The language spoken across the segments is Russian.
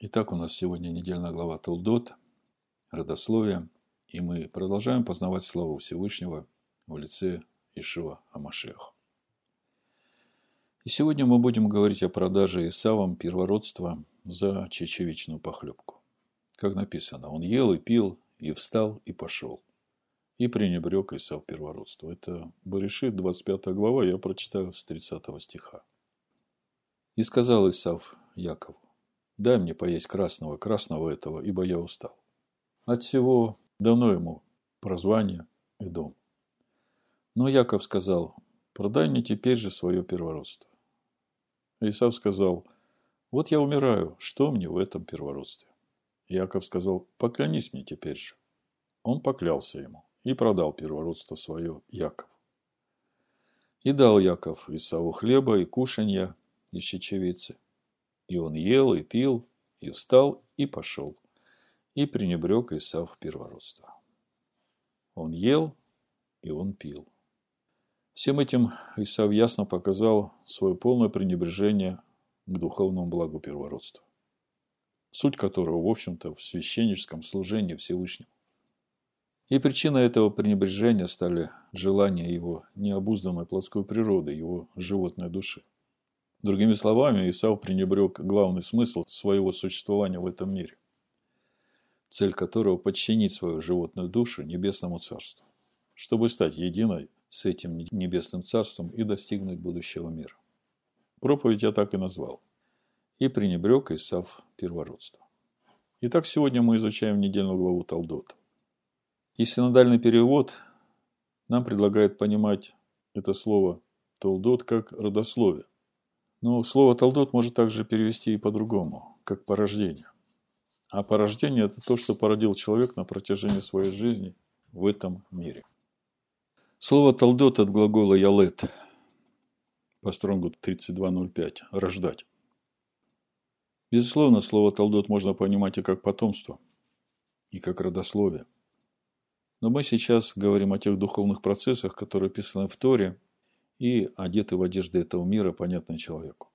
Итак, у нас сегодня недельная глава Толдот, родословие, и мы продолжаем познавать славу Всевышнего в лице Ишива Амашех. И сегодня мы будем говорить о продаже Исавом первородства за чечевичную похлебку. Как написано, он ел и пил, и встал, и пошел. И пренебрег Исав первородство. Это Баришит, 25 глава, я прочитаю с 30 стиха. И сказал Исав Якову, Дай мне поесть красного, красного этого, ибо я устал. От всего давно ему прозвание и дом. Но Яков сказал, продай мне теперь же свое первородство. Исав сказал, вот я умираю, что мне в этом первородстве? Яков сказал, поклянись мне теперь же. Он поклялся ему и продал первородство свое Яков. И дал Яков Исаву хлеба и кушанья и щечевицы – и он ел, и пил, и встал, и пошел. И пренебрег Исав первородство. Он ел, и он пил. Всем этим Исав ясно показал свое полное пренебрежение к духовному благу первородства, суть которого, в общем-то, в священническом служении Всевышнему. И причиной этого пренебрежения стали желания его необузданной плотской природы, его животной души. Другими словами, Исав пренебрег главный смысл своего существования в этом мире, цель которого – подчинить свою животную душу небесному царству, чтобы стать единой с этим небесным царством и достигнуть будущего мира. Проповедь я так и назвал. И пренебрег Исав первородство. Итак, сегодня мы изучаем недельную главу Талдота. И синодальный перевод нам предлагает понимать это слово Толдот как родословие – но слово «талдот» может также перевести и по-другому, как порождение. А порождение – это то, что породил человек на протяжении своей жизни в этом мире. Слово «талдот» от глагола «ялет» по стронгу 32.05 – «рождать». Безусловно, слово «талдот» можно понимать и как потомство, и как родословие. Но мы сейчас говорим о тех духовных процессах, которые описаны в Торе – и одеты в одежды этого мира, понятные человеку.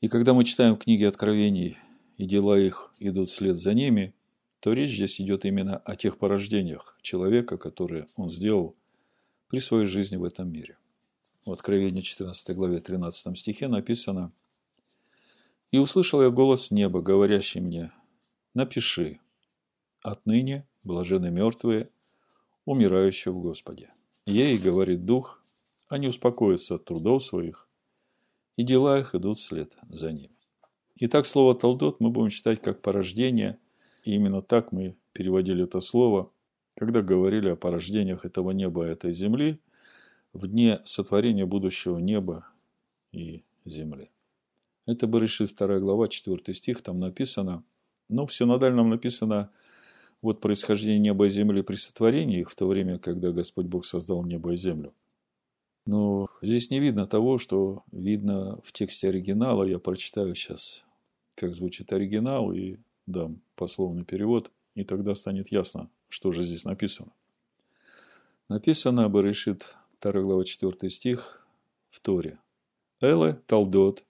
И когда мы читаем книги Откровений, и дела их идут вслед за ними, то речь здесь идет именно о тех порождениях человека, которые он сделал при своей жизни в этом мире. В Откровении 14 главе 13 стихе написано «И услышал я голос неба, говорящий мне, напиши, отныне блажены мертвые, умирающие в Господе. Ей, говорит Дух, они успокоятся от трудов своих, и дела их идут вслед за ними. Итак, слово «талдот» мы будем читать как порождение, и именно так мы переводили это слово, когда говорили о порождениях этого неба и этой земли в дне сотворения будущего неба и земли. Это Берешит 2 глава, 4 стих, там написано, ну, в синодальном написано вот происхождение неба и земли при сотворении их в то время, когда Господь Бог создал небо и землю. Но здесь не видно того, что видно в тексте оригинала. Я прочитаю сейчас, как звучит оригинал, и дам пословный перевод, и тогда станет ясно, что же здесь написано. Написано, Берешит, 2 глава 4 стих, в Торе. Эле Талдот,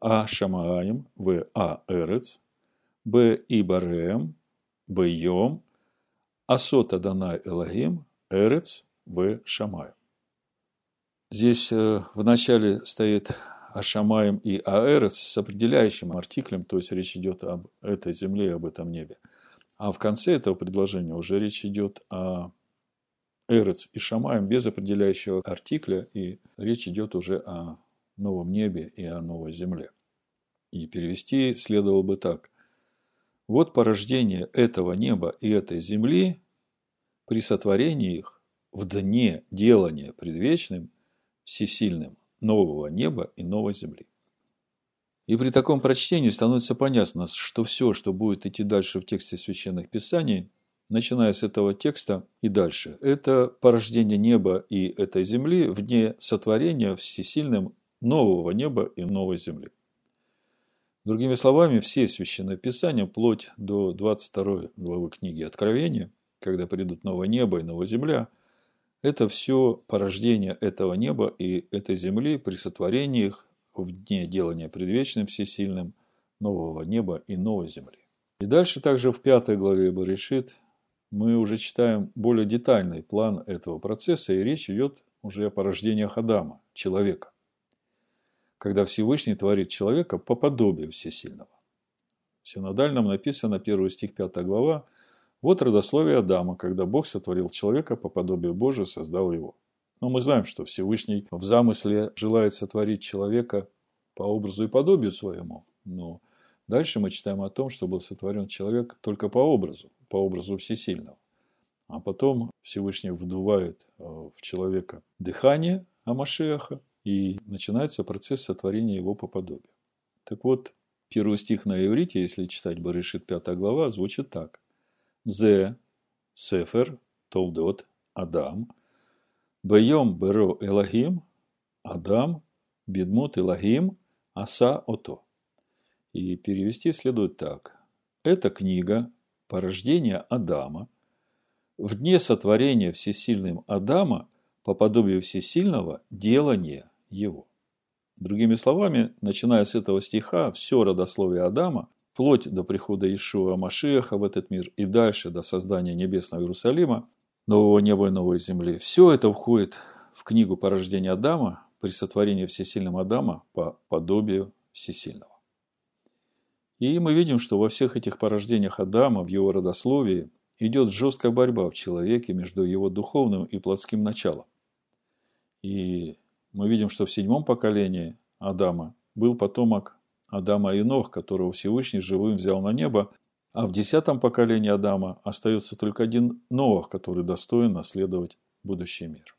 А Шамааим, В А Эрец, Б Ибареем, Б Йом, Асота Данай Элагим, Эрец, В Шамаем. Здесь э, в начале стоит Ашамаем и Аэрос с определяющим артиклем, то есть речь идет об этой земле и об этом небе. А в конце этого предложения уже речь идет о Эрец и Шамаем без определяющего артикля, и речь идет уже о новом небе и о новой земле. И перевести следовало бы так. Вот порождение этого неба и этой земли при сотворении их в дне делания предвечным всесильным нового неба и новой земли. И при таком прочтении становится понятно, что все, что будет идти дальше в тексте священных писаний, начиная с этого текста и дальше, это порождение неба и этой земли в дне сотворения всесильным нового неба и новой земли. Другими словами, все священные писания, вплоть до 22 главы книги Откровения, когда придут новое небо и новая земля, это все порождение этого неба и этой земли при сотворении их в дне делания предвечным всесильным нового неба и новой земли. И дальше также в пятой главе Баришит мы уже читаем более детальный план этого процесса, и речь идет уже о порождениях Адама, человека. Когда Всевышний творит человека по подобию Всесильного. В синодальном написано, первый стих, 5 глава, «Вот родословие Адама, когда Бог сотворил человека по подобию Божию, создал его». Но мы знаем, что Всевышний в замысле желает сотворить человека по образу и подобию своему. Но дальше мы читаем о том, что был сотворен человек только по образу, по образу Всесильного. А потом Всевышний вдувает э, в человека дыхание Амашеха, и начинается процесс сотворения его по подобию. Так вот, первый стих на иврите, если читать Барышит 5 глава, звучит так. Зе, Сефер, Толдот, Адам, Бейом беро Элахим, Адам, Бедмут Элахим, Аса Ото. И перевести следует так. Эта книга порождение Адама, в дне сотворения всесильным Адама по подобию всесильного делание его. Другими словами, начиная с этого стиха, все родословие Адама, вплоть до прихода Ишуа Машиаха в этот мир и дальше до создания небесного Иерусалима, нового неба и новой земли. Все это входит в книгу порождения Адама при сотворении всесильным Адама по подобию всесильного. И мы видим, что во всех этих порождениях Адама, в его родословии, идет жесткая борьба в человеке между его духовным и плотским началом. И мы видим, что в седьмом поколении Адама был потомок Адама и Нох, которого Всевышний живым взял на небо, а в десятом поколении Адама остается только один Ноах, который достоин наследовать будущий мир.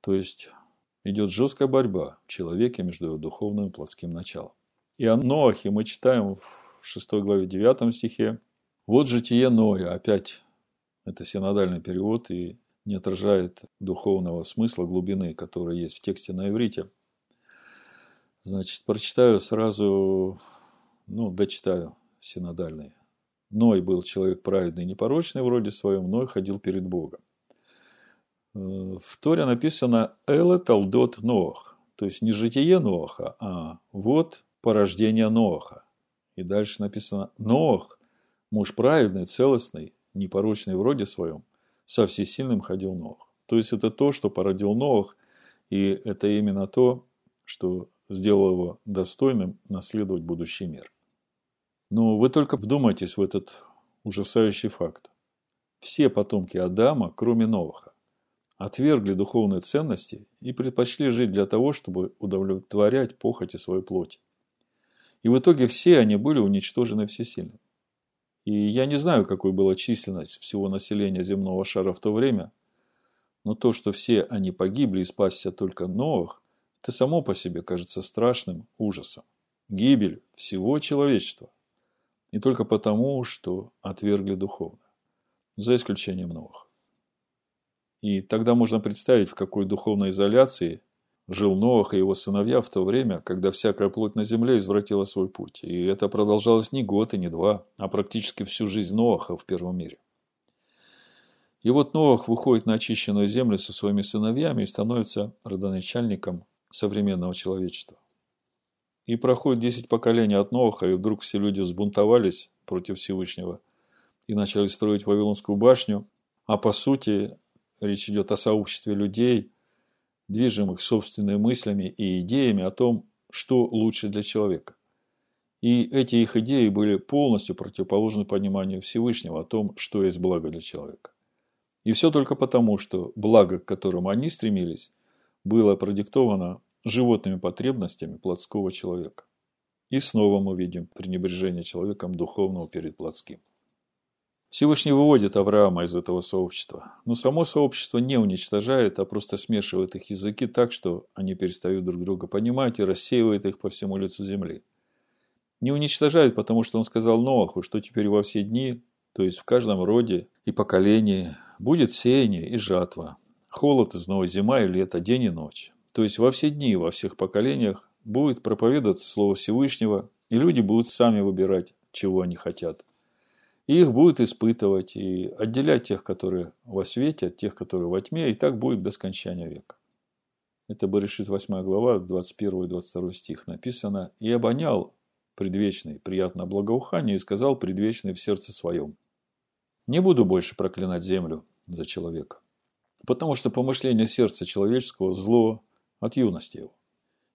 То есть идет жесткая борьба в человеке между его духовным и плотским началом. И о Ноахе мы читаем в 6 главе 9 стихе. Вот житие Ноя, опять это синодальный перевод и не отражает духовного смысла, глубины, которая есть в тексте на иврите. Значит, прочитаю сразу, ну, дочитаю синодальный. Ной был человек праведный и непорочный вроде своем, Ной ходил перед Богом. Э, в Торе написано «Эле талдот Ноах», то есть не житие Ноаха, а вот порождение Ноаха. И дальше написано «Ноах, муж праведный, целостный, непорочный вроде своем, со всесильным ходил Ноах». То есть это то, что породил Ноах, и это именно то, что сделало его достойным наследовать будущий мир. Но вы только вдумайтесь в этот ужасающий факт. Все потомки Адама, кроме Новаха, отвергли духовные ценности и предпочли жить для того, чтобы удовлетворять похоти своей плоти. И в итоге все они были уничтожены всесильным. И я не знаю, какой была численность всего населения земного шара в то время, но то, что все они погибли и спасся только Новых, это само по себе кажется страшным ужасом. Гибель всего человечества. И только потому, что отвергли духовно. За исключением новых. И тогда можно представить, в какой духовной изоляции жил Ноах и его сыновья в то время, когда всякая плоть на земле извратила свой путь. И это продолжалось не год и не два, а практически всю жизнь Ноаха в первом мире. И вот Ноах выходит на очищенную землю со своими сыновьями и становится родоначальником современного человечества. И проходит 10 поколений от Ноаха, и вдруг все люди взбунтовались против Всевышнего и начали строить Вавилонскую башню. А по сути, речь идет о сообществе людей, движимых собственными мыслями и идеями о том, что лучше для человека. И эти их идеи были полностью противоположны пониманию Всевышнего о том, что есть благо для человека. И все только потому, что благо, к которому они стремились, было продиктовано животными потребностями плотского человека. И снова мы видим пренебрежение человеком духовного перед плотским. Всевышний выводит Авраама из этого сообщества, но само сообщество не уничтожает, а просто смешивает их языки так, что они перестают друг друга понимать и рассеивает их по всему лицу земли. Не уничтожает, потому что он сказал Ноаху, что теперь во все дни, то есть в каждом роде и поколении, будет сеяние и жатва, холод и зной, зима и лето, день и ночь. То есть во все дни, во всех поколениях будет проповедоваться Слово Всевышнего, и люди будут сами выбирать, чего они хотят. И их будут испытывать и отделять тех, которые во свете, от тех, которые во тьме, и так будет до скончания века. Это Баришит 8 глава, 21 и 22 стих написано. «И обонял предвечный приятно благоухание и сказал предвечный в сердце своем. Не буду больше проклинать землю за человека, потому что помышление сердца человеческого зло от юности его.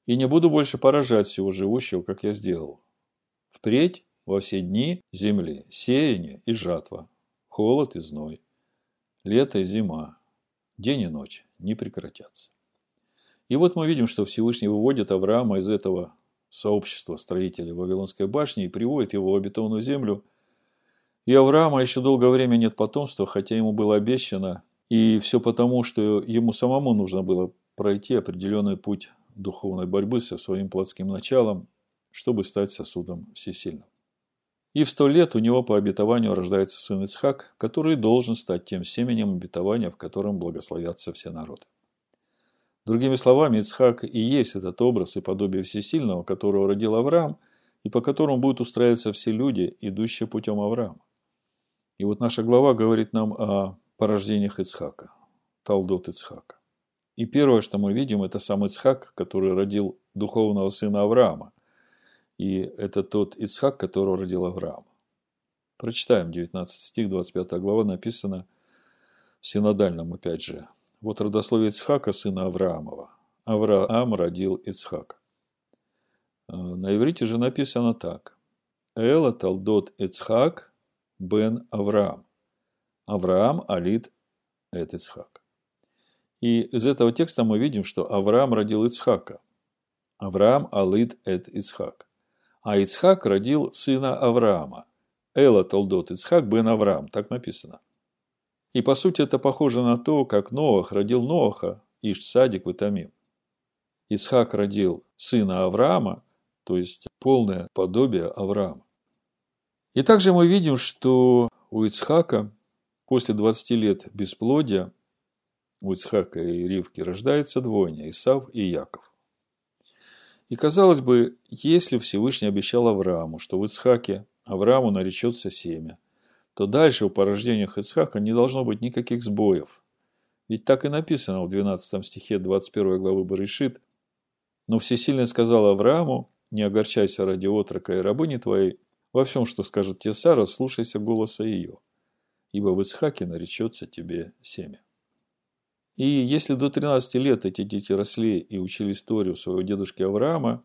И не буду больше поражать всего живущего, как я сделал. Впредь во все дни земли сеяние и жатва, холод и зной, лето и зима, день и ночь не прекратятся. И вот мы видим, что Всевышний выводит Авраама из этого сообщества строителей Вавилонской башни и приводит его в обетованную землю. И Авраама еще долгое время нет потомства, хотя ему было обещано, и все потому, что ему самому нужно было пройти определенный путь духовной борьбы со своим плотским началом, чтобы стать сосудом всесильным. И в сто лет у него по обетованию рождается сын Ицхак, который должен стать тем семенем обетования, в котором благословятся все народы. Другими словами, Ицхак и есть этот образ и подобие всесильного, которого родил Авраам, и по которому будут устраиваться все люди, идущие путем Авраама. И вот наша глава говорит нам о порождениях Ицхака, Талдот Ицхака. И первое, что мы видим, это сам Ицхак, который родил духовного сына Авраама, и это тот Ицхак, которого родил Авраам. Прочитаем 19 стих, 25 глава, написано в синодальном, опять же. Вот родословие Ицхака, сына Авраамова. Авраам родил Ицхака. Э, на иврите же написано так. Эла талдот Ицхак бен Авраам. Авраам алит эт Ицхак. И из этого текста мы видим, что Авраам родил Ицхака. Авраам алит эт Ицхак. А Ицхак родил сына Авраама. Эла Толдот Ицхак бен Авраам, так написано. И по сути это похоже на то, как Ноах родил Ноаха, Иш-Садик Витамим. Ицхак родил сына Авраама, то есть полное подобие Авраама. И также мы видим, что у Ицхака после 20 лет бесплодия у Ицхака и Ривки рождается двойня – Исав и Яков. И казалось бы, если Всевышний обещал Аврааму, что в Ицхаке Аврааму наречется семя, то дальше у порождениях Ицхака не должно быть никаких сбоев. Ведь так и написано в 12 стихе 21 главы Барышит. Но Всесильный сказал Аврааму, не огорчайся ради отрока и рабыни твоей, во всем, что скажет тебе Сара, слушайся голоса ее, ибо в Ицхаке наречется тебе семя. И если до 13 лет эти дети росли и учили историю своего дедушки Авраама,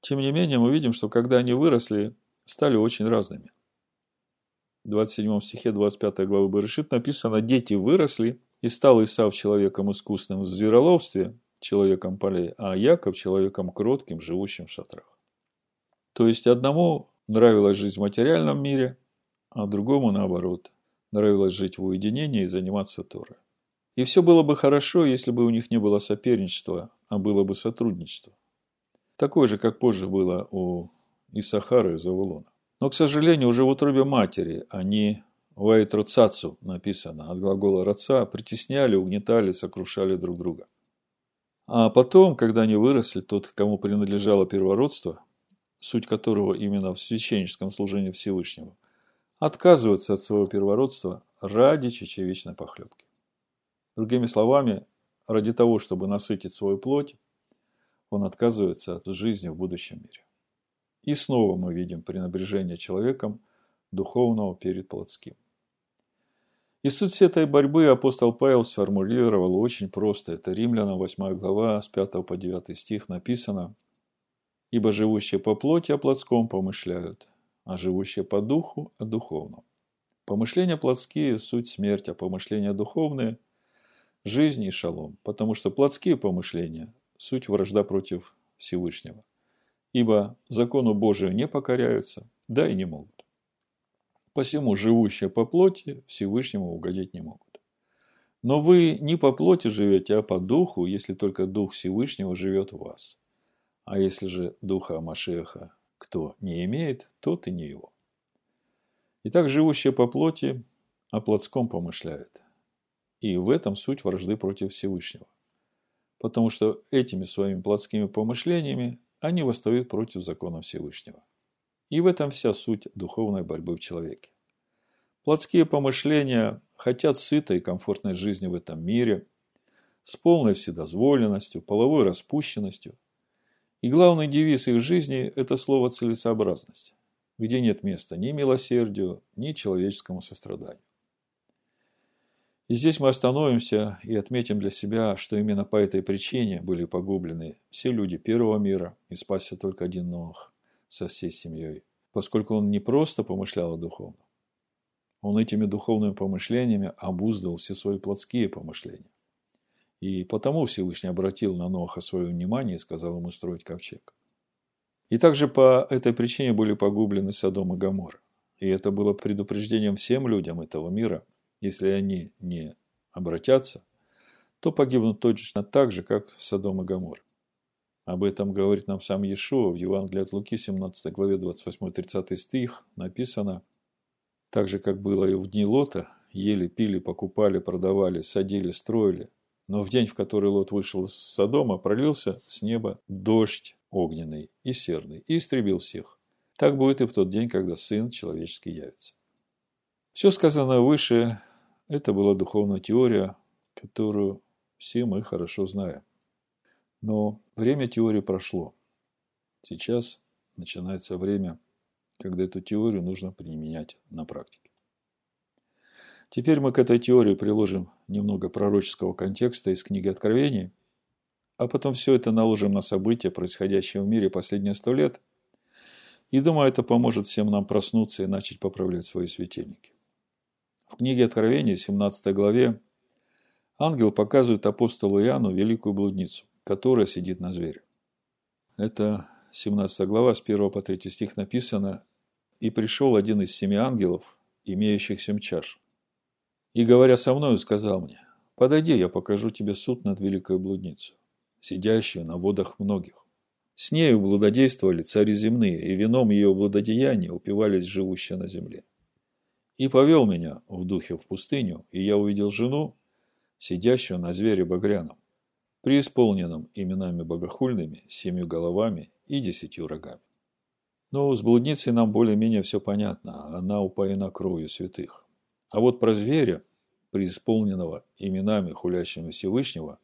тем не менее мы видим, что когда они выросли, стали очень разными. В 27 стихе 25 главы Барышит написано «Дети выросли, и стал Исав человеком искусным в звероловстве, человеком полей, а Яков человеком кротким, живущим в шатрах». То есть одному нравилось жить в материальном мире, а другому наоборот, нравилось жить в уединении и заниматься Торой. И все было бы хорошо, если бы у них не было соперничества, а было бы сотрудничество. Такое же, как позже было у Исахара и Завулона. Но, к сожалению, уже в утробе матери они Вайтроцацу написано от глагола «раца» притесняли, угнетали, сокрушали друг друга. А потом, когда они выросли, тот, кому принадлежало первородство, суть которого именно в священническом служении Всевышнего, отказываются от своего первородства ради чечевичной похлебки. Другими словами, ради того, чтобы насытить свою плоть, он отказывается от жизни в будущем мире. И снова мы видим пренебрежение человеком духовного перед плотским. И суть этой борьбы апостол Павел сформулировал очень просто. Это Римлянам 8 глава с 5 по 9 стих написано «Ибо живущие по плоти о плотском помышляют, а живущие по духу о духовном. Помышления плотские – суть смерть, а помышления духовные жизнь и шалом, потому что плотские помышления – суть вражда против Всевышнего. Ибо закону Божию не покоряются, да и не могут. Посему живущие по плоти Всевышнему угодить не могут. Но вы не по плоти живете, а по духу, если только Дух Всевышнего живет в вас. А если же Духа Машеха кто не имеет, тот и не его. Итак, живущие по плоти о плотском помышляет – и в этом суть вражды против Всевышнего. Потому что этими своими плотскими помышлениями они восстают против закона Всевышнего. И в этом вся суть духовной борьбы в человеке. Плотские помышления хотят сытой и комфортной жизни в этом мире, с полной вседозволенностью, половой распущенностью. И главный девиз их жизни – это слово «целесообразность», где нет места ни милосердию, ни человеческому состраданию. И здесь мы остановимся и отметим для себя, что именно по этой причине были погублены все люди первого мира, и спасся только один Нох со всей семьей, поскольку он не просто помышлял о духовном, он этими духовными помышлениями обуздывал все свои плотские помышления. И потому Всевышний обратил на Ноха свое внимание и сказал ему строить ковчег. И также по этой причине были погублены Содом и Гоморра. И это было предупреждением всем людям этого мира, если они не обратятся, то погибнут точно так же, как Содом и Гоморра. Об этом говорит нам сам Иешуа в Евангелии от Луки, 17 главе 28-30 стих, написано «Так же, как было и в дни Лота, ели, пили, покупали, продавали, садили, строили, но в день, в который Лот вышел из Содома, пролился с неба дождь огненный и серный, и истребил всех. Так будет и в тот день, когда Сын человеческий явится. Все сказанное выше – это была духовная теория, которую все мы хорошо знаем. Но время теории прошло. Сейчас начинается время, когда эту теорию нужно применять на практике. Теперь мы к этой теории приложим немного пророческого контекста из книги Откровений, а потом все это наложим на события, происходящие в мире последние сто лет, и думаю, это поможет всем нам проснуться и начать поправлять свои светильники. В книге Откровений, 17 главе, ангел показывает апостолу Иоанну великую блудницу, которая сидит на звере. Это 17 глава, с 1 по 3 стих написано «И пришел один из семи ангелов, имеющих семь чаш, и, говоря со мною, сказал мне, «Подойди, я покажу тебе суд над великой блудницей, сидящую на водах многих». С нею блудодействовали цари земные, и вином ее блудодеяния упивались живущие на земле. И повел меня в духе в пустыню, и я увидел жену, сидящую на звере багряном, преисполненном именами богохульными, семью головами и десятью рогами. Но с блудницей нам более-менее все понятно, она упоена кровью святых. А вот про зверя, преисполненного именами хулящими Всевышнего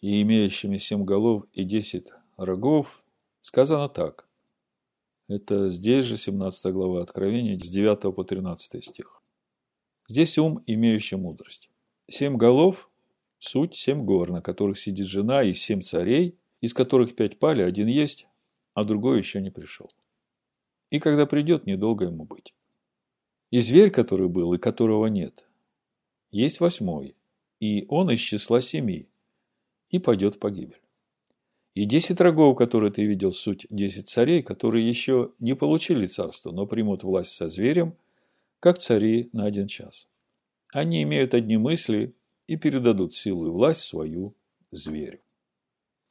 и имеющими семь голов и десять рогов, сказано так. Это здесь же 17 глава Откровения, с 9 по 13 стих. Здесь ум, имеющий мудрость. Семь голов – суть семь гор, на которых сидит жена, и семь царей, из которых пять пали, один есть, а другой еще не пришел. И когда придет, недолго ему быть. И зверь, который был и которого нет, есть восьмой, и он из числа семи, и пойдет в погибель. И десять рогов, которые ты видел, суть десять царей, которые еще не получили царство, но примут власть со зверем, как цари на один час. Они имеют одни мысли и передадут силу и власть свою зверю.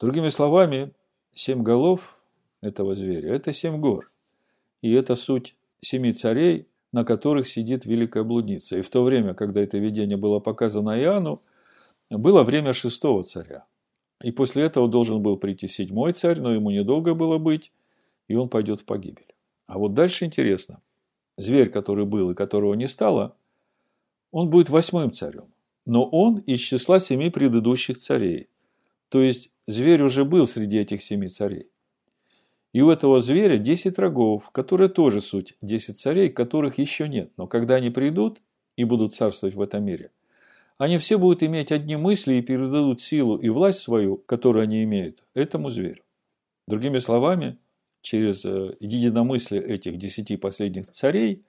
Другими словами, семь голов этого зверя – это семь гор. И это суть семи царей, на которых сидит великая блудница. И в то время, когда это видение было показано Иоанну, было время шестого царя. И после этого должен был прийти седьмой царь, но ему недолго было быть, и он пойдет в погибель. А вот дальше интересно. Зверь, который был и которого не стало, он будет восьмым царем. Но он из числа семи предыдущих царей. То есть, зверь уже был среди этих семи царей. И у этого зверя 10 рогов, которые тоже суть 10 царей, которых еще нет. Но когда они придут и будут царствовать в этом мире, они все будут иметь одни мысли и передадут силу и власть свою, которую они имеют, этому зверю. Другими словами, через э, единомыслие этих десяти последних царей,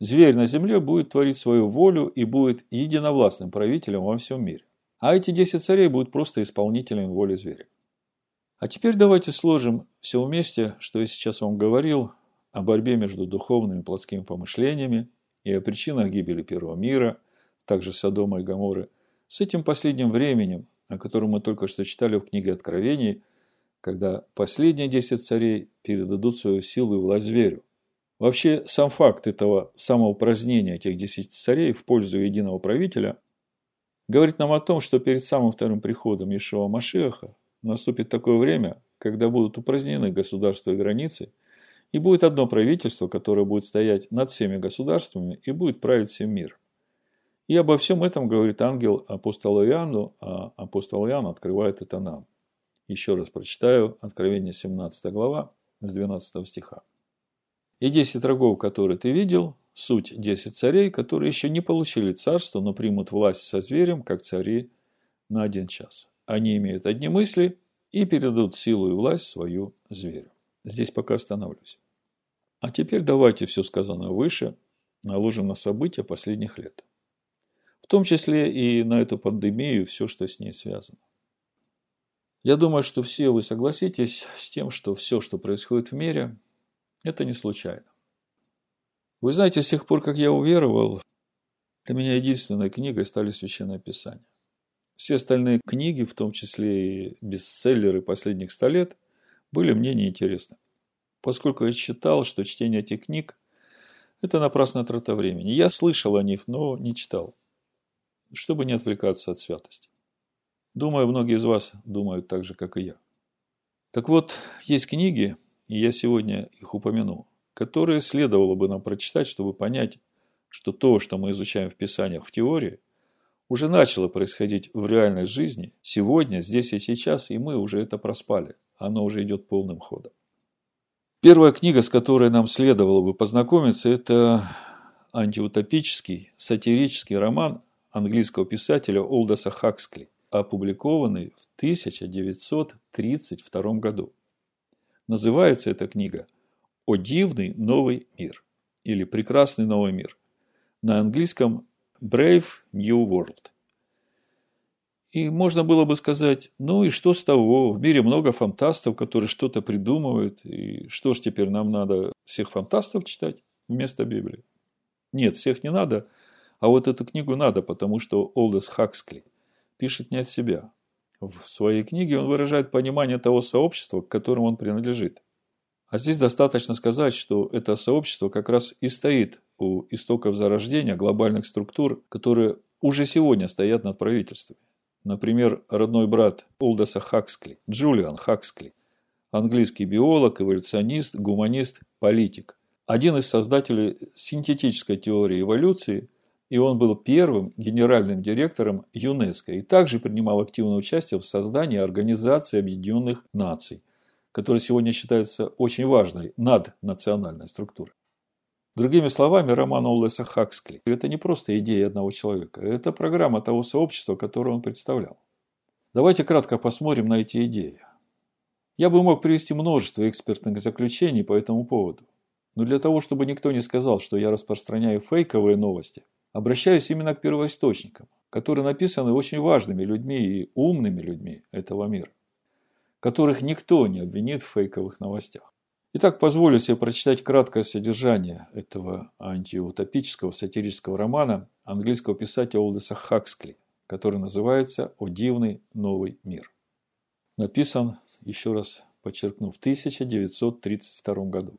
зверь на земле будет творить свою волю и будет единовластным правителем во всем мире. А эти десять царей будут просто исполнителями воли зверя. А теперь давайте сложим все вместе, что я сейчас вам говорил о борьбе между духовными и плотскими помышлениями и о причинах гибели первого мира, также Содома и Гаморы, с этим последним временем, о котором мы только что читали в книге Откровений, когда последние десять царей передадут свою силу и власть зверю. Вообще, сам факт этого самоупразднения этих десяти царей в пользу единого правителя говорит нам о том, что перед самым вторым приходом Ишуа Машеха наступит такое время, когда будут упразднены государства и границы, и будет одно правительство, которое будет стоять над всеми государствами и будет править всем миром. И обо всем этом говорит ангел апостола Иоанну, а апостол Иоанн открывает это нам. Еще раз прочитаю Откровение 17 глава с 12 стиха. «И десять рогов, которые ты видел, суть десять царей, которые еще не получили царство, но примут власть со зверем, как цари на один час. Они имеют одни мысли и передадут силу и власть свою зверю». Здесь пока остановлюсь. А теперь давайте все сказанное выше наложим на события последних лет. В том числе и на эту пандемию, все, что с ней связано. Я думаю, что все вы согласитесь с тем, что все, что происходит в мире, это не случайно. Вы знаете, с тех пор, как я уверовал, для меня единственной книгой стали Священное Писание. Все остальные книги, в том числе и бестселлеры последних ста лет, были мне неинтересны. Поскольку я считал, что чтение этих книг – это напрасная трата времени. Я слышал о них, но не читал, чтобы не отвлекаться от святости. Думаю, многие из вас думают так же, как и я. Так вот, есть книги, и я сегодня их упомяну, которые следовало бы нам прочитать, чтобы понять, что то, что мы изучаем в Писаниях в теории, уже начало происходить в реальной жизни, сегодня, здесь и сейчас, и мы уже это проспали. Оно уже идет полным ходом. Первая книга, с которой нам следовало бы познакомиться, это антиутопический, сатирический роман английского писателя Олдоса Хаксли, опубликованный в 1932 году. Называется эта книга «О дивный новый мир» или «Прекрасный новый мир». На английском «Brave New World». И можно было бы сказать, ну и что с того, в мире много фантастов, которые что-то придумывают, и что ж теперь нам надо всех фантастов читать вместо Библии? Нет, всех не надо, а вот эту книгу надо, потому что Олдес Хаксли пишет не от себя. В своей книге он выражает понимание того сообщества, к которому он принадлежит. А здесь достаточно сказать, что это сообщество как раз и стоит у истоков зарождения глобальных структур, которые уже сегодня стоят над правительствами. Например, родной брат Олдоса Хаксли, Джулиан Хаксли, английский биолог, эволюционист, гуманист, политик. Один из создателей синтетической теории эволюции, и он был первым генеральным директором ЮНЕСКО и также принимал активное участие в создании Организации Объединенных Наций, которая сегодня считается очень важной наднациональной структурой. Другими словами, роман Оллеса Хаксли – это не просто идея одного человека, это программа того сообщества, которое он представлял. Давайте кратко посмотрим на эти идеи. Я бы мог привести множество экспертных заключений по этому поводу. Но для того, чтобы никто не сказал, что я распространяю фейковые новости, обращаюсь именно к первоисточникам, которые написаны очень важными людьми и умными людьми этого мира, которых никто не обвинит в фейковых новостях. Итак, позволю себе прочитать краткое содержание этого антиутопического сатирического романа английского писателя Олдеса Хаксли, который называется «О дивный новый мир». Написан, еще раз подчеркну, в 1932 году.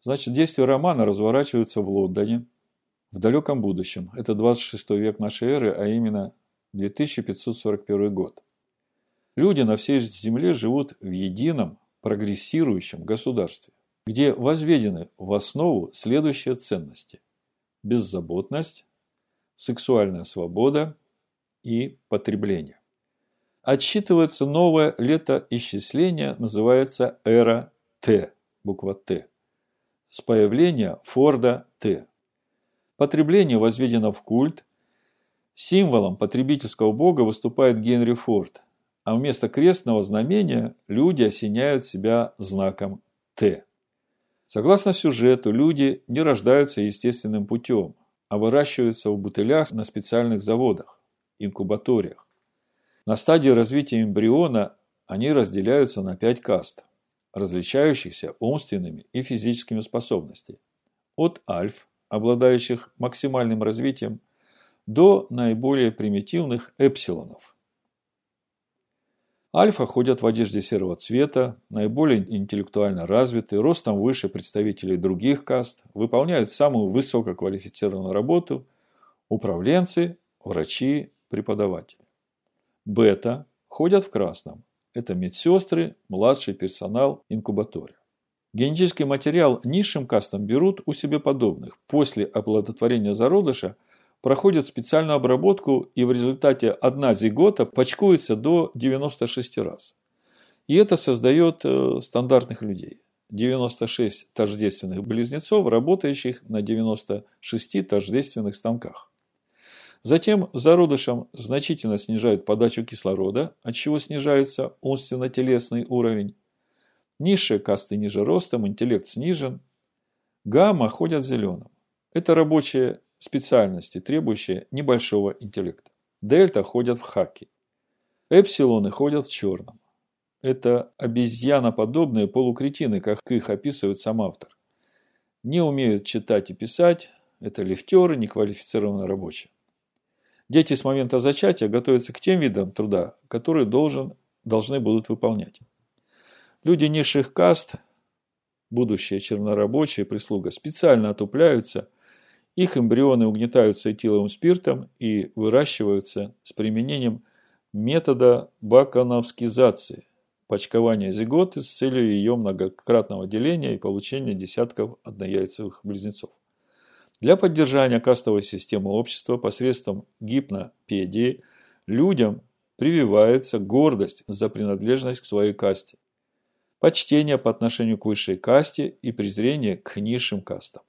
Значит, действие романа разворачивается в Лондоне в далеком будущем. Это 26 век нашей эры, а именно 2541 год. Люди на всей Земле живут в едином прогрессирующем государстве, где возведены в основу следующие ценности – беззаботность, сексуальная свобода и потребление. Отсчитывается новое летоисчисление, называется эра Т, буква Т, с появления Форда Т. Потребление возведено в культ, символом потребительского бога выступает Генри Форд – а вместо крестного знамения люди осеняют себя знаком Т. Согласно сюжету, люди не рождаются естественным путем, а выращиваются в бутылях на специальных заводах, инкубаториях. На стадии развития эмбриона они разделяются на пять каст, различающихся умственными и физическими способностями. От альф, обладающих максимальным развитием, до наиболее примитивных эпсилонов – Альфа ходят в одежде серого цвета, наиболее интеллектуально развиты, ростом выше представителей других каст, выполняют самую высококвалифицированную работу – управленцы, врачи, преподаватели. Бета ходят в красном. Это медсестры, младший персонал, инкубаторы. Генетический материал низшим кастам берут у себе подобных. После оплодотворения зародыша проходит специальную обработку, и в результате одна зигота почкуется до 96 раз. И это создает э, стандартных людей. 96 тождественных близнецов, работающих на 96 тождественных станках. Затем зародышам значительно снижают подачу кислорода, от чего снижается умственно-телесный уровень. Низшие касты ниже ростом, интеллект снижен. Гамма ходят зеленым. Это рабочие специальности, требующие небольшого интеллекта. Дельта ходят в хаки. Эпсилоны ходят в черном. Это обезьяноподобные полукретины, как их описывает сам автор. Не умеют читать и писать, это лифтеры, неквалифицированные рабочие. Дети с момента зачатия готовятся к тем видам труда, которые должен, должны будут выполнять. Люди низших каст, будущие чернорабочие, прислуга, специально отупляются, их эмбрионы угнетаются этиловым спиртом и выращиваются с применением метода бакановскизации, почкования зиготы с целью ее многократного деления и получения десятков однояйцевых близнецов. Для поддержания кастовой системы общества посредством гипнопедии людям прививается гордость за принадлежность к своей касте, почтение по отношению к высшей касте и презрение к низшим кастам,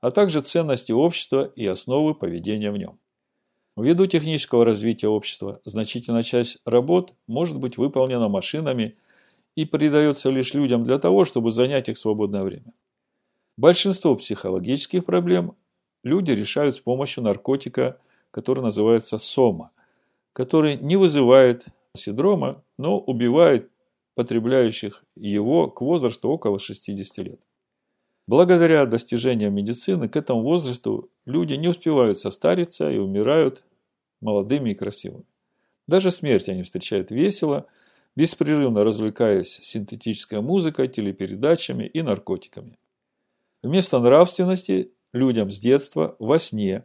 а также ценности общества и основы поведения в нем. Ввиду технического развития общества, значительная часть работ может быть выполнена машинами и придается лишь людям для того, чтобы занять их свободное время. Большинство психологических проблем люди решают с помощью наркотика, который называется сома, который не вызывает синдрома, но убивает потребляющих его к возрасту около 60 лет. Благодаря достижениям медицины к этому возрасту люди не успевают состариться и умирают молодыми и красивыми. Даже смерть они встречают весело, беспрерывно развлекаясь синтетической музыкой, телепередачами и наркотиками. Вместо нравственности людям с детства во сне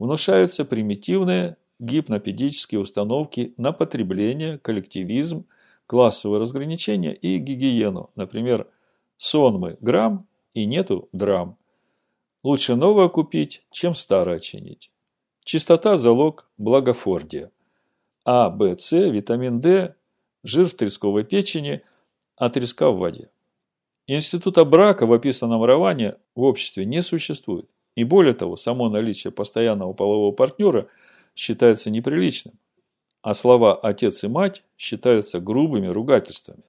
внушаются примитивные гипнопедические установки на потребление, коллективизм, классовое разграничение и гигиену. Например, сонмы грамм и нету драм. Лучше новое купить, чем старое чинить. Чистота – залог благофордия. А, В, С, витамин D, жир в тресковой печени, а треска в воде. Института брака в описанном романе в обществе не существует. И более того, само наличие постоянного полового партнера считается неприличным. А слова «отец» и «мать» считаются грубыми ругательствами.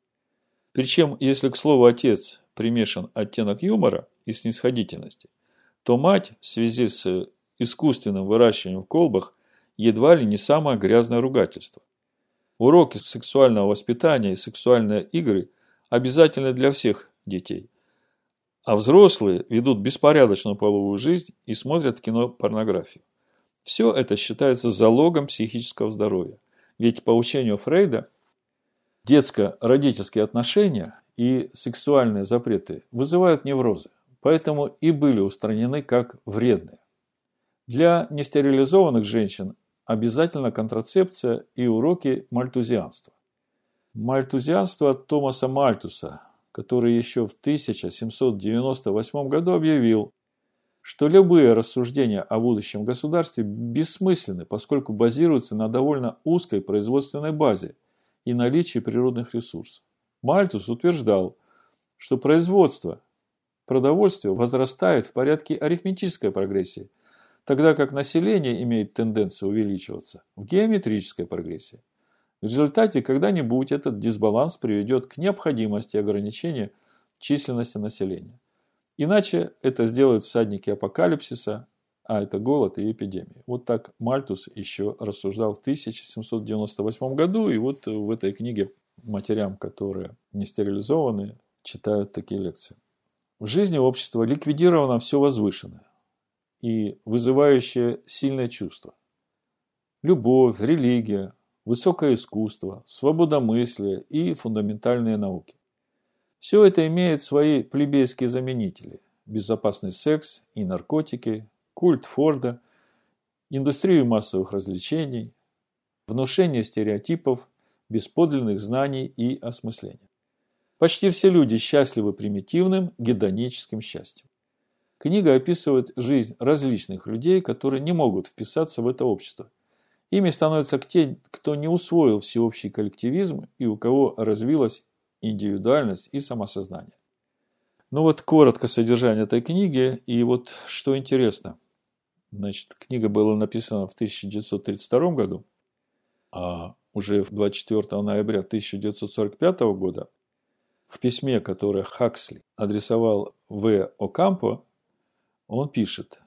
Причем, если к слову «отец» примешан оттенок юмора и снисходительности, то мать в связи с искусственным выращиванием в колбах едва ли не самое грязное ругательство. Уроки сексуального воспитания и сексуальные игры обязательны для всех детей. А взрослые ведут беспорядочную половую жизнь и смотрят кино порнографию. Все это считается залогом психического здоровья. Ведь по учению Фрейда детско-родительские отношения и сексуальные запреты вызывают неврозы, поэтому и были устранены как вредные. Для нестерилизованных женщин обязательно контрацепция и уроки мальтузианства. Мальтузианство Томаса Мальтуса, который еще в 1798 году объявил, что любые рассуждения о будущем государстве бессмысленны, поскольку базируются на довольно узкой производственной базе и наличии природных ресурсов. Мальтус утверждал, что производство продовольствия возрастает в порядке арифметической прогрессии – тогда как население имеет тенденцию увеличиваться в геометрической прогрессии. В результате когда-нибудь этот дисбаланс приведет к необходимости ограничения численности населения. Иначе это сделают всадники апокалипсиса, а это голод и эпидемия. Вот так Мальтус еще рассуждал в 1798 году, и вот в этой книге матерям, которые не стерилизованы, читают такие лекции. В жизни общества ликвидировано все возвышенное и вызывающее сильное чувство. Любовь, религия, высокое искусство, свободомыслие и фундаментальные науки. Все это имеет свои плебейские заменители. Безопасный секс и наркотики, культ Форда, индустрию массовых развлечений, внушение стереотипов, без подлинных знаний и осмысления. Почти все люди счастливы примитивным гедоническим счастьем. Книга описывает жизнь различных людей, которые не могут вписаться в это общество. Ими становятся те, кто не усвоил всеобщий коллективизм и у кого развилась индивидуальность и самосознание. Ну вот коротко содержание этой книги. И вот что интересно. Значит, книга была написана в 1932 году, а уже 24 ноября 1945 года в письме, которое Хаксли адресовал В. Окампо, он пишет.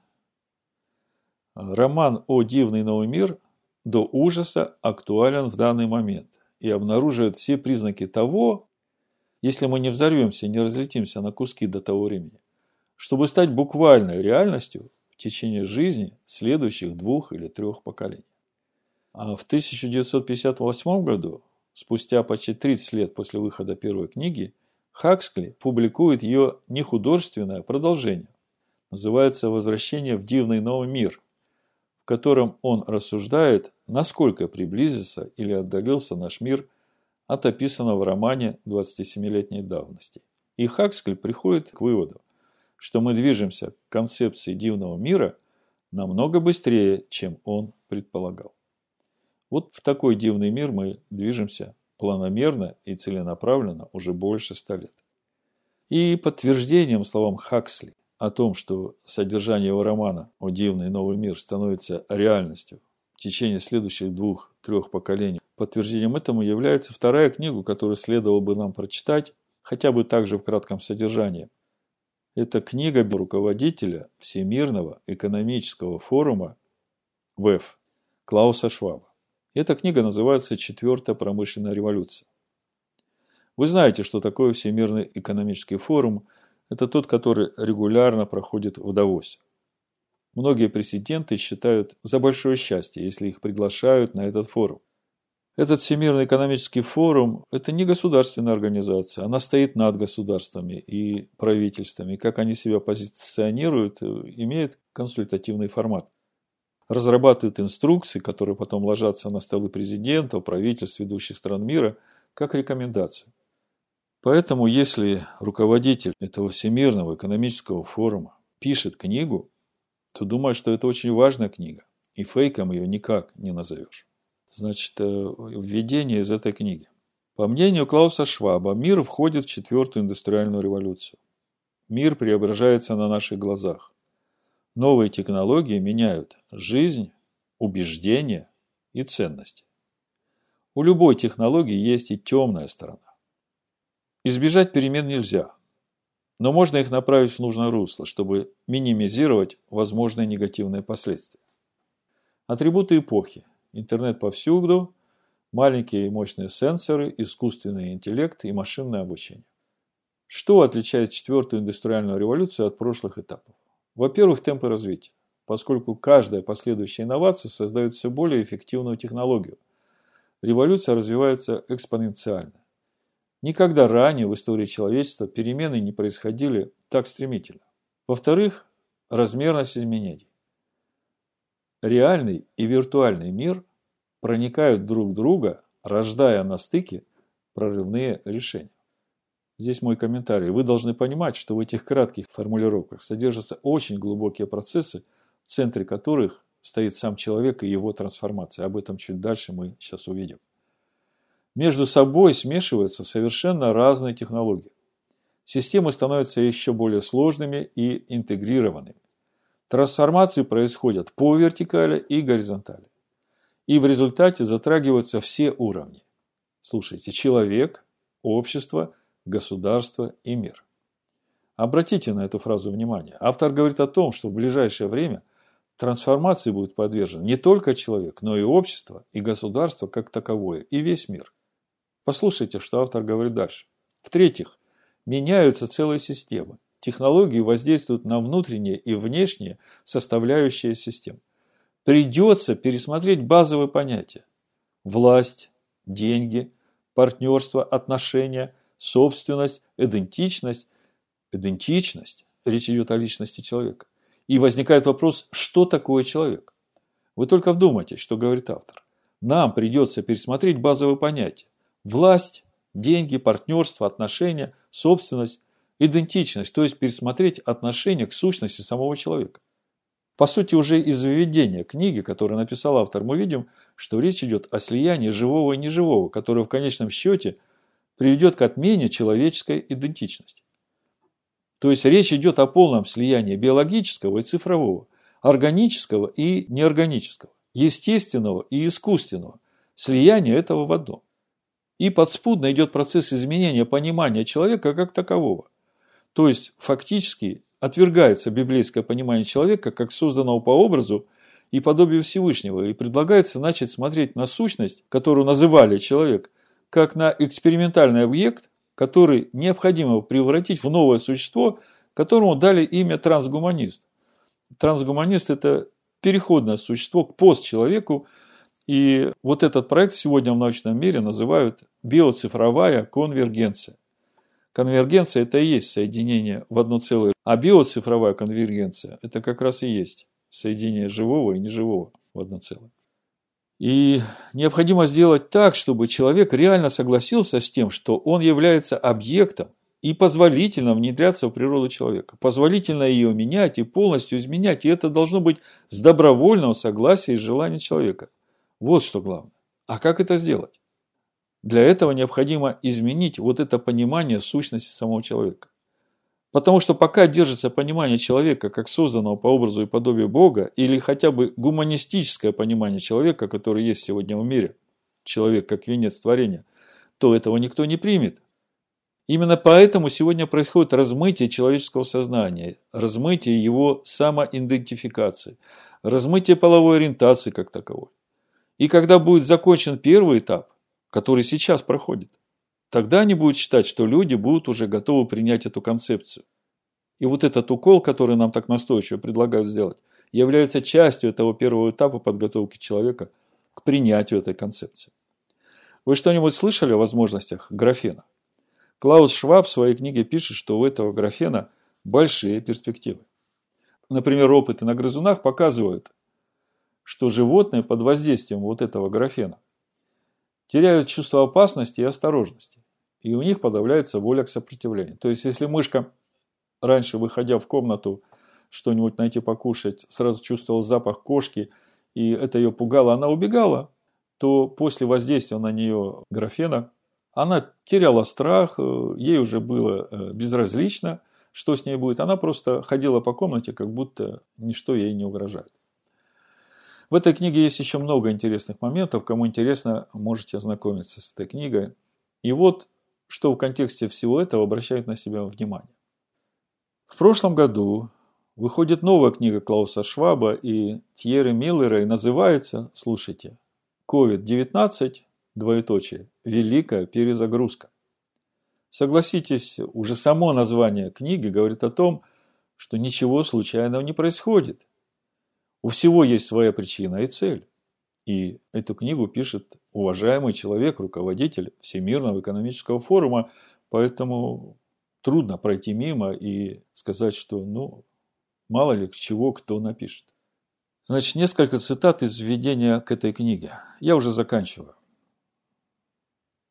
Роман «О дивный новый мир» до ужаса актуален в данный момент и обнаруживает все признаки того, если мы не взорвемся, не разлетимся на куски до того времени, чтобы стать буквальной реальностью в течение жизни следующих двух или трех поколений. А в 1958 году, спустя почти 30 лет после выхода первой книги, Хаксли публикует ее нехудожественное продолжение. Называется «Возвращение в дивный новый мир», в котором он рассуждает, насколько приблизился или отдалился наш мир от описанного в романе 27-летней давности. И Хакскель приходит к выводу, что мы движемся к концепции дивного мира намного быстрее, чем он предполагал. Вот в такой дивный мир мы движемся планомерно и целенаправленно уже больше ста лет. И подтверждением словам Хаксли о том, что содержание его романа «О дивный новый мир» становится реальностью в течение следующих двух-трех поколений, подтверждением этому является вторая книга, которую следовало бы нам прочитать, хотя бы также в кратком содержании. Это книга руководителя Всемирного экономического форума ВЭФ Клауса Шваба. Эта книга называется «Четвертая промышленная революция». Вы знаете, что такое Всемирный экономический форум. Это тот, который регулярно проходит в Давосе. Многие президенты считают за большое счастье, если их приглашают на этот форум. Этот Всемирный экономический форум – это не государственная организация, она стоит над государствами и правительствами. Как они себя позиционируют, имеет консультативный формат разрабатывают инструкции, которые потом ложатся на столы президентов, правительств ведущих стран мира, как рекомендации. Поэтому, если руководитель этого Всемирного экономического форума пишет книгу, то думаю, что это очень важная книга, и фейком ее никак не назовешь. Значит, э, введение из этой книги. По мнению Клауса Шваба, мир входит в четвертую индустриальную революцию. Мир преображается на наших глазах. Новые технологии меняют жизнь, убеждения и ценности. У любой технологии есть и темная сторона. Избежать перемен нельзя, но можно их направить в нужное русло, чтобы минимизировать возможные негативные последствия. Атрибуты эпохи. Интернет повсюду, маленькие и мощные сенсоры, искусственный интеллект и машинное обучение. Что отличает четвертую индустриальную революцию от прошлых этапов? Во-первых, темпы развития, поскольку каждая последующая инновация создает все более эффективную технологию. Революция развивается экспоненциально. Никогда ранее в истории человечества перемены не происходили так стремительно. Во-вторых, размерность изменений. Реальный и виртуальный мир проникают друг в друга, рождая на стыке прорывные решения. Здесь мой комментарий. Вы должны понимать, что в этих кратких формулировках содержатся очень глубокие процессы, в центре которых стоит сам человек и его трансформация. Об этом чуть дальше мы сейчас увидим. Между собой смешиваются совершенно разные технологии. Системы становятся еще более сложными и интегрированными. Трансформации происходят по вертикали и горизонтали. И в результате затрагиваются все уровни. Слушайте, человек, общество – государство и мир. Обратите на эту фразу внимание. Автор говорит о том, что в ближайшее время трансформации будет подвержен не только человек, но и общество, и государство как таковое, и весь мир. Послушайте, что автор говорит дальше. В-третьих, меняются целые системы. Технологии воздействуют на внутренние и внешние составляющие систем. Придется пересмотреть базовые понятия. Власть, деньги, партнерство, отношения, собственность, идентичность. Идентичность. Речь идет о личности человека. И возникает вопрос, что такое человек? Вы только вдумайтесь, что говорит автор. Нам придется пересмотреть базовые понятия. Власть, деньги, партнерство, отношения, собственность, идентичность, то есть пересмотреть отношение к сущности самого человека. По сути, уже из введения книги, которую написал автор, мы видим, что речь идет о слиянии живого и неживого, которое в конечном счете приведет к отмене человеческой идентичности. То есть речь идет о полном слиянии биологического и цифрового, органического и неорганического, естественного и искусственного, слияние этого в одно. И подспудно идет процесс изменения понимания человека как такового. То есть фактически отвергается библейское понимание человека как созданного по образу и подобию Всевышнего, и предлагается начать смотреть на сущность, которую называли человек, как на экспериментальный объект, который необходимо превратить в новое существо, которому дали имя трансгуманист. Трансгуманист – это переходное существо к постчеловеку, и вот этот проект сегодня в научном мире называют биоцифровая конвергенция. Конвергенция – это и есть соединение в одно целое, а биоцифровая конвергенция – это как раз и есть соединение живого и неживого в одно целое. И необходимо сделать так, чтобы человек реально согласился с тем, что он является объектом и позволительно внедряться в природу человека. Позволительно ее менять и полностью изменять. И это должно быть с добровольного согласия и желания человека. Вот что главное. А как это сделать? Для этого необходимо изменить вот это понимание сущности самого человека. Потому что пока держится понимание человека как созданного по образу и подобию Бога, или хотя бы гуманистическое понимание человека, которое есть сегодня в мире, человек как венец творения, то этого никто не примет. Именно поэтому сегодня происходит размытие человеческого сознания, размытие его самоидентификации, размытие половой ориентации как таковой. И когда будет закончен первый этап, который сейчас проходит, Тогда они будут считать, что люди будут уже готовы принять эту концепцию. И вот этот укол, который нам так настойчиво предлагают сделать, является частью этого первого этапа подготовки человека к принятию этой концепции. Вы что-нибудь слышали о возможностях графена? Клаус Шваб в своей книге пишет, что у этого графена большие перспективы. Например, опыты на грызунах показывают, что животные под воздействием вот этого графена теряют чувство опасности и осторожности. И у них подавляется воля к сопротивлению. То есть, если мышка раньше, выходя в комнату, что-нибудь найти покушать, сразу чувствовала запах кошки, и это ее пугало, она убегала, то после воздействия на нее графена она теряла страх, э, ей уже было э, безразлично, что с ней будет. Она просто ходила по комнате, как будто ничто ей не угрожает. В этой книге есть еще много интересных моментов. Кому интересно, можете ознакомиться с этой книгой. И вот, что в контексте всего этого обращает на себя внимание. В прошлом году выходит новая книга Клауса Шваба и Тьеры Миллера и называется, слушайте, COVID-19, двоеточие, великая перезагрузка. Согласитесь, уже само название книги говорит о том, что ничего случайного не происходит. У всего есть своя причина и цель. И эту книгу пишет уважаемый человек, руководитель Всемирного экономического форума, поэтому трудно пройти мимо и сказать, что ну, мало ли чего кто напишет. Значит, несколько цитат из введения к этой книге. Я уже заканчиваю.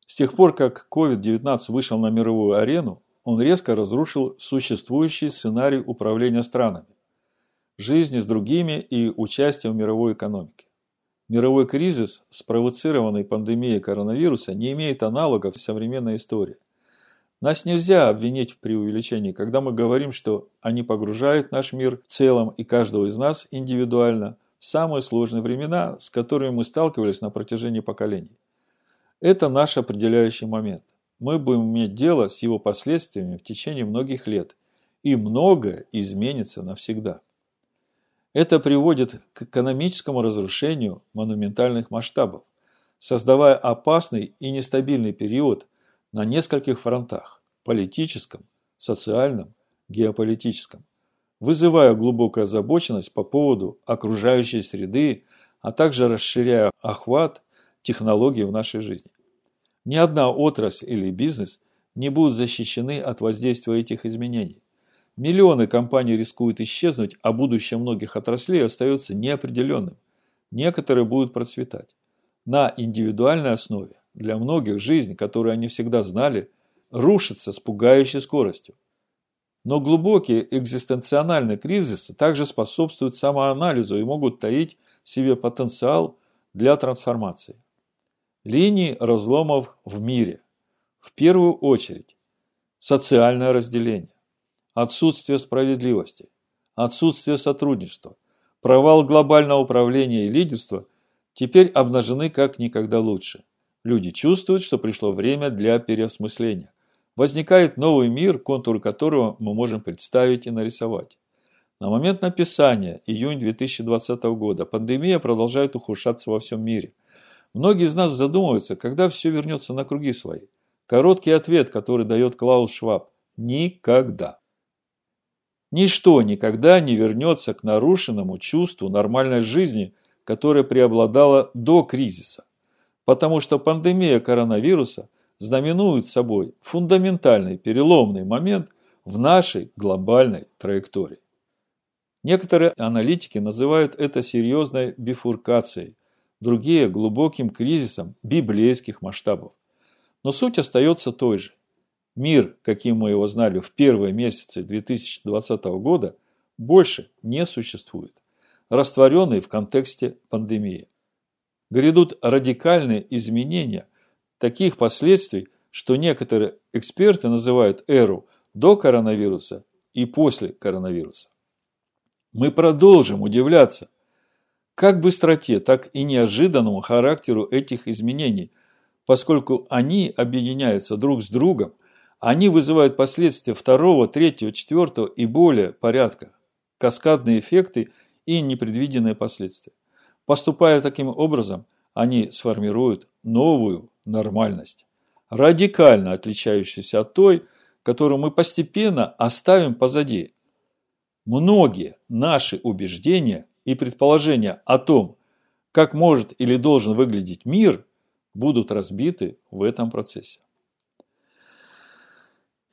С тех пор, как COVID-19 вышел на мировую арену, он резко разрушил существующий сценарий управления странами жизни с другими и участия в мировой экономике. Мировой кризис, спровоцированный пандемией коронавируса, не имеет аналогов в современной истории. Нас нельзя обвинить в преувеличении, когда мы говорим, что они погружают наш мир в целом и каждого из нас индивидуально в самые сложные времена, с которыми мы сталкивались на протяжении поколений. Это наш определяющий момент. Мы будем иметь дело с его последствиями в течение многих лет, и многое изменится навсегда. Это приводит к экономическому разрушению монументальных масштабов, создавая опасный и нестабильный период на нескольких фронтах – политическом, социальном, геополитическом, вызывая глубокую озабоченность по поводу окружающей среды, а также расширяя охват технологий в нашей жизни. Ни одна отрасль или бизнес не будут защищены от воздействия этих изменений. Миллионы компаний рискуют исчезнуть, а будущее многих отраслей остается неопределенным. Некоторые будут процветать. На индивидуальной основе для многих жизнь, которую они всегда знали, рушится с пугающей скоростью. Но глубокие экзистенциональные кризисы также способствуют самоанализу и могут таить в себе потенциал для трансформации. Линии разломов в мире. В первую очередь социальное разделение, отсутствие справедливости, отсутствие сотрудничества, провал глобального управления и лидерства теперь обнажены как никогда лучше. Люди чувствуют, что пришло время для переосмысления. Возникает новый мир, контур которого мы можем представить и нарисовать. На момент написания, июнь 2020 года, пандемия продолжает ухудшаться во всем мире. Многие из нас задумываются, когда все вернется на круги свои. Короткий ответ, который дает Клаус Шваб – никогда. Ничто никогда не вернется к нарушенному чувству нормальной жизни, которая преобладала до кризиса. Потому что пандемия коронавируса знаменует собой фундаментальный переломный момент в нашей глобальной траектории. Некоторые аналитики называют это серьезной бифуркацией, другие – глубоким кризисом библейских масштабов. Но суть остается той же. Мир, каким мы его знали в первые месяцы 2020 года, больше не существует, растворенный в контексте пандемии. Грядут радикальные изменения таких последствий, что некоторые эксперты называют эру до коронавируса и после коронавируса. Мы продолжим удивляться как быстроте, так и неожиданному характеру этих изменений, поскольку они объединяются друг с другом – они вызывают последствия второго, третьего, четвертого и более порядка, каскадные эффекты и непредвиденные последствия. Поступая таким образом, они сформируют новую нормальность, радикально отличающуюся от той, которую мы постепенно оставим позади. Многие наши убеждения и предположения о том, как может или должен выглядеть мир, будут разбиты в этом процессе.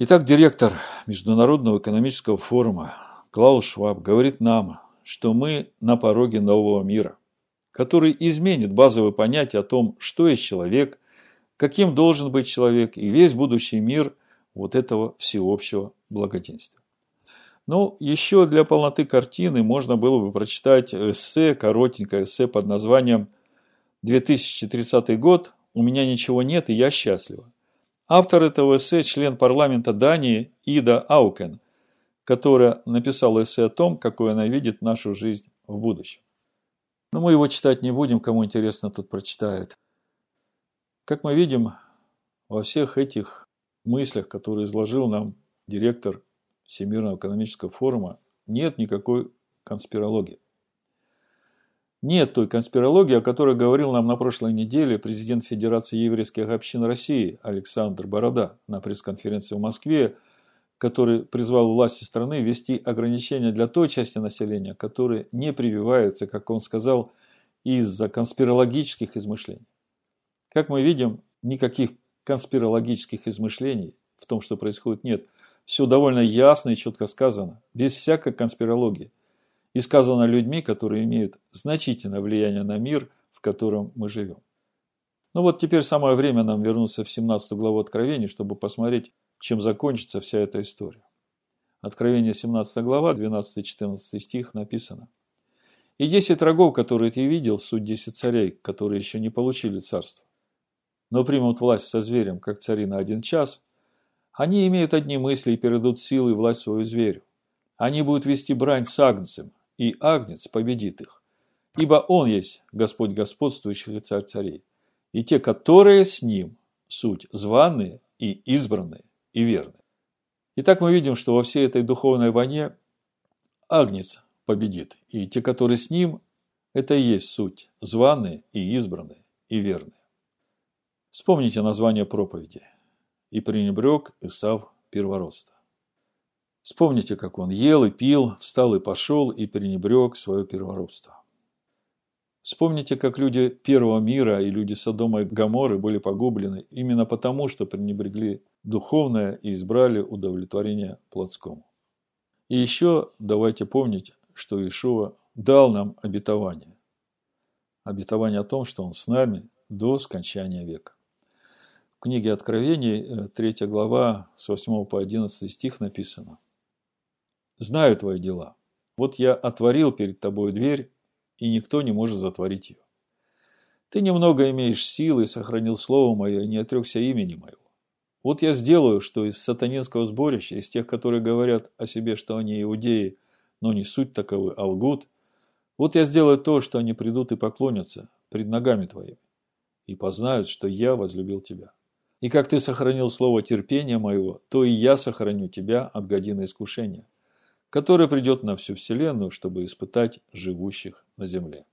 Итак, директор Международного экономического форума Клаус Шваб говорит нам, что мы на пороге нового мира, который изменит базовое понятие о том, что есть человек, каким должен быть человек и весь будущий мир вот этого всеобщего благоденствия. Ну, еще для полноты картины можно было бы прочитать эссе, коротенькое эссе под названием «2030 год. У меня ничего нет, и я счастлива». Автор этого эссе – член парламента Дании Ида Аукен, которая написала эссе о том, какой она видит нашу жизнь в будущем. Но мы его читать не будем, кому интересно, тут прочитает. Как мы видим, во всех этих мыслях, которые изложил нам директор Всемирного экономического форума, нет никакой конспирологии. Нет той конспирологии, о которой говорил нам на прошлой неделе президент Федерации еврейских общин России Александр Борода на пресс-конференции в Москве, который призвал власти страны ввести ограничения для той части населения, которые не прививаются, как он сказал, из-за конспирологических измышлений. Как мы видим, никаких конспирологических измышлений в том, что происходит, нет. Все довольно ясно и четко сказано, без всякой конспирологии – и сказано людьми, которые имеют значительное влияние на мир, в котором мы живем. Ну вот теперь самое время нам вернуться в 17 главу Откровения, чтобы посмотреть, чем закончится вся эта история. Откровение 17 глава, 12-14 стих написано. «И десять рогов, которые ты видел, суть десять царей, которые еще не получили царство, но примут власть со зверем, как цари на один час, они имеют одни мысли и передадут силы и власть свою зверю. Они будут вести брань с агнцем, и Агнец победит их. Ибо Он есть Господь господствующих и Царь царей. И те, которые с Ним, суть званые и избранные и верные. Итак, мы видим, что во всей этой духовной войне Агнец победит. И те, которые с Ним, это и есть суть званые и избранные и верные. Вспомните название проповеди. «И пренебрег Исав первородство». Вспомните, как он ел и пил, встал и пошел, и пренебрег свое первородство. Вспомните, как люди первого мира и люди Содома и Гаморы были погублены именно потому, что пренебрегли духовное и избрали удовлетворение плотскому. И еще давайте помнить, что Иешуа дал нам обетование. Обетование о том, что Он с нами до скончания века. В книге Откровений, 3 э, глава, с 8 по 11 стих написано. Знаю твои дела. Вот я отворил перед тобой дверь, и никто не может затворить ее. Ты немного имеешь силы, сохранил слово мое и не отрекся имени моего. Вот я сделаю, что из сатанинского сборища, из тех, которые говорят о себе, что они иудеи, но не суть таковы, а лгут, вот я сделаю то, что они придут и поклонятся пред ногами твоими, и познают, что я возлюбил тебя. И как ты сохранил слово терпения моего, то и я сохраню тебя от годины искушения, которое придет на всю вселенную, чтобы испытать живущих на земле.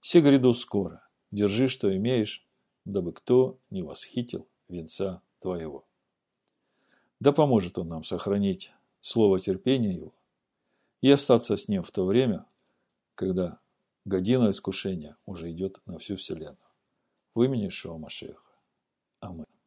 Все гряду скоро, держи, что имеешь, дабы кто не восхитил венца твоего. Да поможет он нам сохранить слово терпения его и остаться с ним в то время, когда година искушения уже идет на всю вселенную. В имени Шоу Машеха. Аминь.